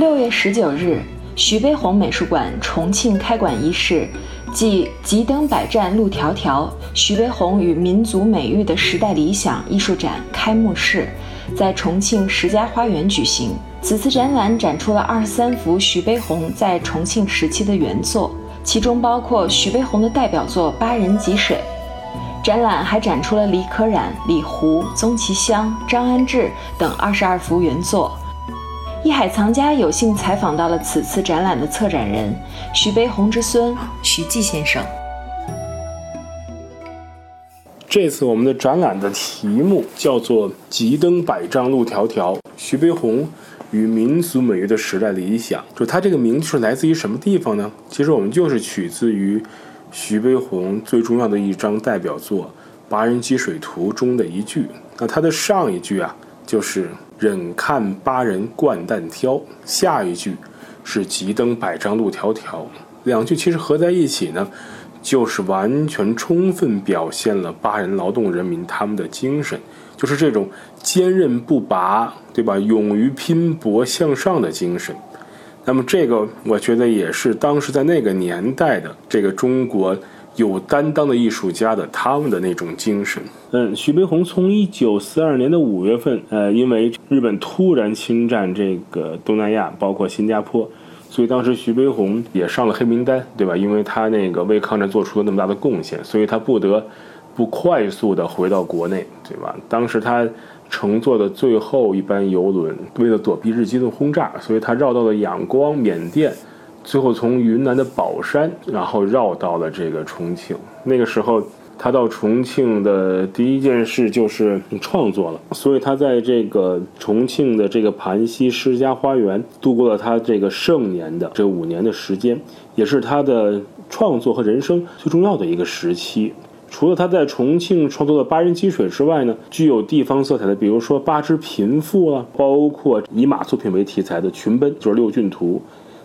六月十九日，徐悲鸿美术馆重庆开馆仪式暨“急登百战路迢迢”徐悲鸿与民族美育的时代理想艺术展开幕式在重庆石家花园举行。此次展览展出了二十三幅徐悲鸿在重庆时期的原作，其中包括徐悲鸿的代表作《八人汲水》。展览还展出了李可染、李胡、宗其香、张安志等二十二幅原作。艺海藏家有幸采访到了此次展览的策展人徐悲鸿之孙徐继先生。这次我们的展览的题目叫做“急登百丈路迢迢”，徐悲鸿与民族美育的时代理想。就它这个名字是来自于什么地方呢？其实我们就是取自于徐悲鸿最重要的一张代表作《八人汲水图》中的一句。那它的上一句啊，就是。忍看八人冠担挑，下一句是急登百丈路迢迢。两句其实合在一起呢，就是完全充分表现了八人劳动人民他们的精神，就是这种坚韧不拔，对吧？勇于拼搏向上的精神。那么这个，我觉得也是当时在那个年代的这个中国。有担当的艺术家的他们的那种精神。嗯，徐悲鸿从一九四二年的五月份，呃，因为日本突然侵占这个东南亚，包括新加坡，所以当时徐悲鸿也上了黑名单，对吧？因为他那个为抗战做出了那么大的贡献，所以他不得不快速的回到国内，对吧？当时他乘坐的最后一班游轮，为了躲避日机的轰炸，所以他绕到了仰光、缅甸。最后从云南的保山，然后绕到了这个重庆。那个时候，他到重庆的第一件事就是创作了。所以他在这个重庆的这个盘溪施家花园度过了他这个盛年的这五年的时间，也是他的创作和人生最重要的一个时期。除了他在重庆创作的《八人汲水》之外呢，具有地方色彩的，比如说《八只贫妇》啊，包括以马作品为题材的《群奔》，就是《六骏图》。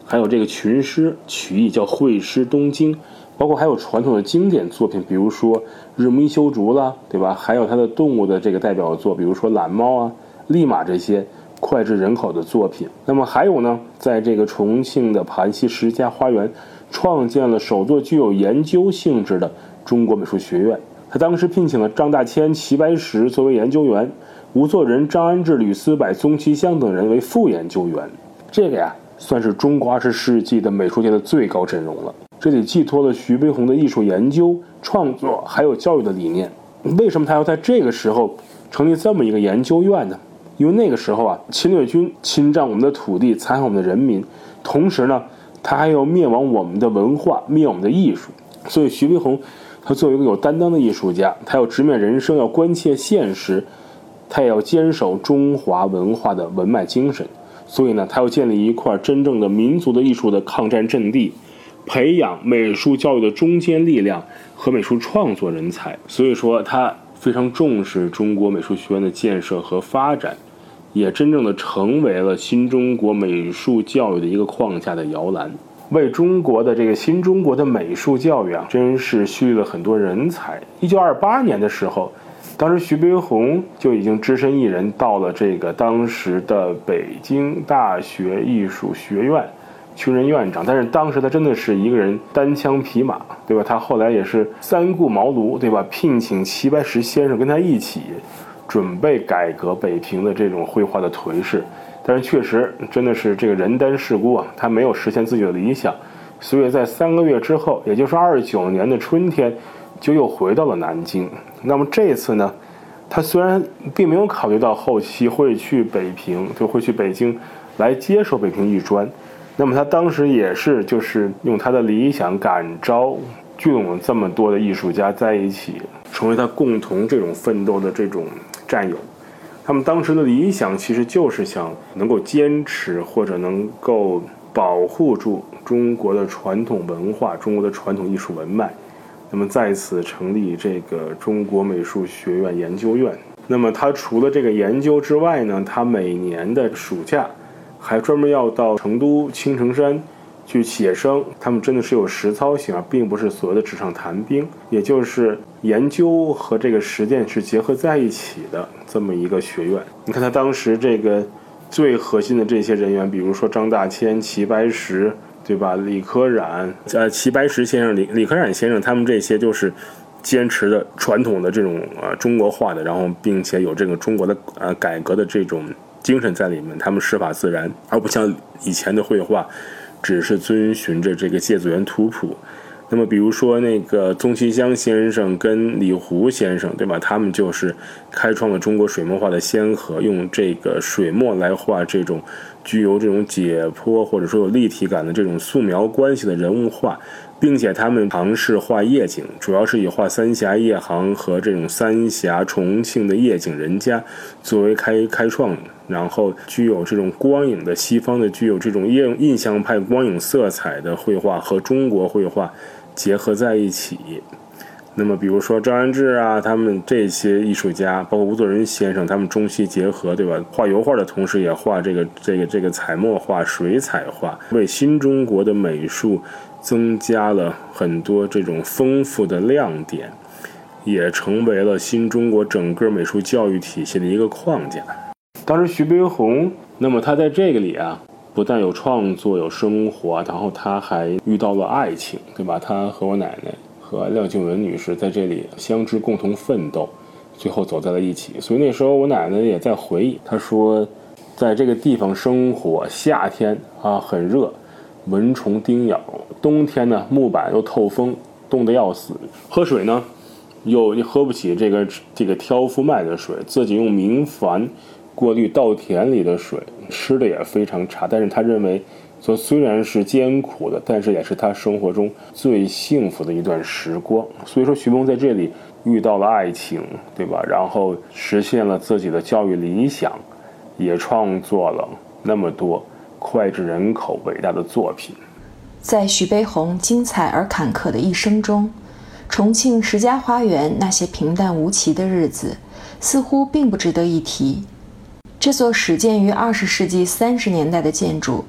还有这个群诗曲艺叫《会师东京》，包括还有传统的经典作品，比如说《日暮修竹》啦，对吧？还有他的动物的这个代表作，比如说懒猫啊、立马这些脍炙人口的作品。那么还有呢，在这个重庆的盘溪石家花园，创建了首座具有研究性质的中国美术学院。他当时聘请了张大千、齐白石作为研究员，吴作人、张安志、吕思柏、宗其香等人为副研究员。这个呀。算是中国二十世纪的美术界的最高阵容了。这里寄托了徐悲鸿的艺术研究、创作还有教育的理念。为什么他要在这个时候成立这么一个研究院呢？因为那个时候啊，侵略军侵占我们的土地，残害我们的人民，同时呢，他还要灭亡我们的文化，灭我们的艺术。所以，徐悲鸿他作为一个有担当的艺术家，他要直面人生，要关切现实，他也要坚守中华文化的文脉精神。所以呢，他要建立一块真正的民族的艺术的抗战阵地，培养美术教育的中坚力量和美术创作人才。所以说，他非常重视中国美术学院的建设和发展，也真正的成为了新中国美术教育的一个框架的摇篮，为中国的这个新中国的美术教育啊，真是蓄了很多人才。一九二八年的时候。当时徐悲鸿就已经只身一人到了这个当时的北京大学艺术学院，去任院长。但是当时他真的是一个人单枪匹马，对吧？他后来也是三顾茅庐，对吧？聘请齐白石先生跟他一起，准备改革北平的这种绘画的颓势。但是确实真的是这个人单势孤啊，他没有实现自己的理想，所以在三个月之后，也就是二九年的春天。就又回到了南京。那么这次呢，他虽然并没有考虑到后期会去北平，就会去北京来接受北平艺专。那么他当时也是就是用他的理想感召聚拢了这么多的艺术家在一起，成为他共同这种奋斗的这种战友。他们当时的理想其实就是想能够坚持或者能够保护住中国的传统文化、中国的传统艺术文脉。那么在此成立这个中国美术学院研究院。那么他除了这个研究之外呢，他每年的暑假还专门要到成都青城山去写生。他们真的是有实操性，而并不是所谓的纸上谈兵，也就是研究和这个实践是结合在一起的这么一个学院。你看他当时这个最核心的这些人员，比如说张大千、齐白石，对吧？李可染，呃，齐白石先生、李李可染先生，他们这些就是坚持的传统的这种呃中国化的，然后并且有这个中国的呃改革的这种精神在里面，他们师法自然，而不像以前的绘画，只是遵循着这个芥子园图谱。那么，比如说那个宗其香先生跟李湖先生，对吧？他们就是开创了中国水墨画的先河，用这个水墨来画这种具有这种解剖或者说有立体感的这种素描关系的人物画，并且他们尝试画夜景，主要是以画三峡夜航和这种三峡重庆的夜景人家作为开开创，然后具有这种光影的西方的具有这种印印象派光影色彩的绘画和中国绘画。结合在一起，那么比如说张安志啊，他们这些艺术家，包括吴作人先生，他们中西结合，对吧？画油画的同时，也画这个这个这个彩墨画、水彩画，为新中国的美术增加了很多这种丰富的亮点，也成为了新中国整个美术教育体系的一个框架。当时徐悲鸿，那么他在这个里啊。不但有创作，有生活，然后他还遇到了爱情，对吧？他和我奶奶和廖静文女士在这里相知，共同奋斗，最后走在了一起。所以那时候我奶奶也在回忆，她说，在这个地方生活，夏天啊很热，蚊虫叮咬；冬天呢木板又透风，冻得要死。喝水呢，又喝不起这个这个挑夫卖的水，自己用明矾。过滤稻田里的水，吃的也非常差。但是她认为，说虽然是艰苦的，但是也是他生活中最幸福的一段时光。所以说，徐梦在这里遇到了爱情，对吧？然后实现了自己的教育理想，也创作了那么多脍炙人口、伟大的作品。在徐悲鸿精彩而坎坷的一生中，重庆石家花园那些平淡无奇的日子，似乎并不值得一提。这座始建于二十世纪三十年代的建筑，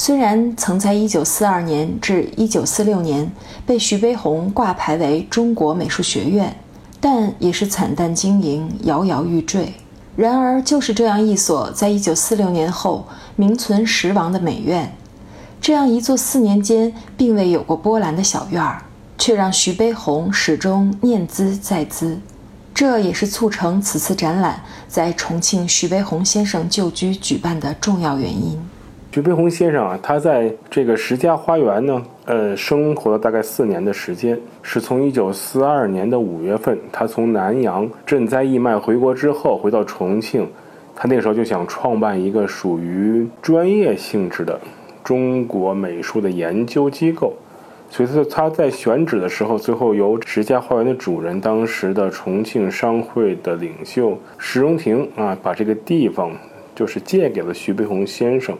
虽然曾在一九四二年至一九四六年被徐悲鸿挂牌为中国美术学院，但也是惨淡经营，摇摇欲坠。然而，就是这样一所在一九四六年后名存实亡的美院，这样一座四年间并未有过波澜的小院儿，却让徐悲鸿始终念兹在兹。这也是促成此次展览在重庆徐悲鸿先生旧居举办的重要原因。徐悲鸿先生啊，他在这个石家花园呢，呃，生活了大概四年的时间，是从一九四二年的五月份，他从南阳赈灾义卖回国之后，回到重庆，他那个时候就想创办一个属于专业性质的中国美术的研究机构。所以，他在选址的时候，最后由石家花园的主人，当时的重庆商会的领袖石荣廷啊，把这个地方就是借给了徐悲鸿先生，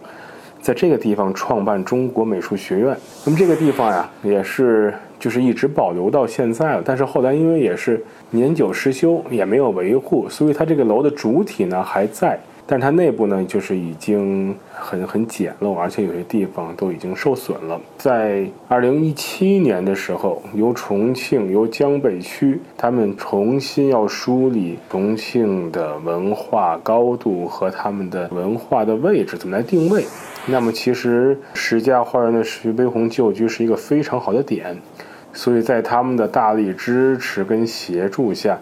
在这个地方创办中国美术学院。那么这个地方呀，也是就是一直保留到现在了。但是后来因为也是年久失修，也没有维护，所以它这个楼的主体呢还在。但它内部呢，就是已经很很简陋，而且有些地方都已经受损了。在二零一七年的时候，由重庆由江北区他们重新要梳理重庆的文化高度和他们的文化的位置，怎么来定位？那么其实石家花园的徐悲鸿旧居是一个非常好的点，所以在他们的大力支持跟协助下。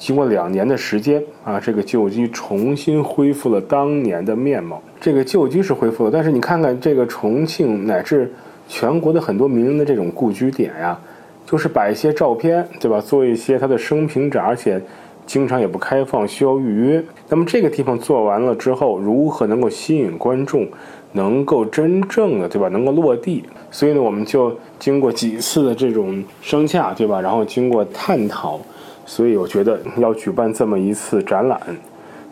经过两年的时间啊，这个旧居重新恢复了当年的面貌。这个旧居是恢复了，但是你看看这个重庆乃至全国的很多名人的这种故居点呀，就是摆一些照片，对吧？做一些他的生平展，而且经常也不开放，需要预约。那么这个地方做完了之后，如何能够吸引观众，能够真正的对吧，能够落地？所以呢，我们就经过几次的这种商洽，对吧？然后经过探讨。所以我觉得要举办这么一次展览，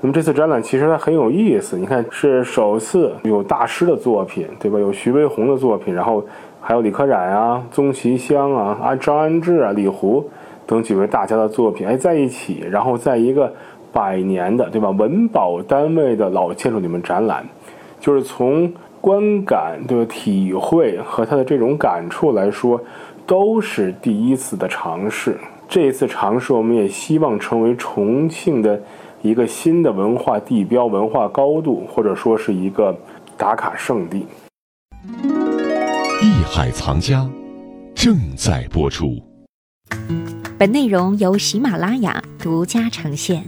那么这次展览其实它很有意思。你看，是首次有大师的作品，对吧？有徐悲鸿的作品，然后还有李可染啊、宗其香啊、啊张安志啊、李胡等几位大家的作品哎在一起，然后在一个百年的对吧文保单位的老建筑里面展览，就是从观感的体会和他的这种感触来说，都是第一次的尝试。这一次尝试，我们也希望成为重庆的一个新的文化地标、文化高度，或者说是一个打卡圣地。艺海藏家正在播出。本内容由喜马拉雅独家呈现。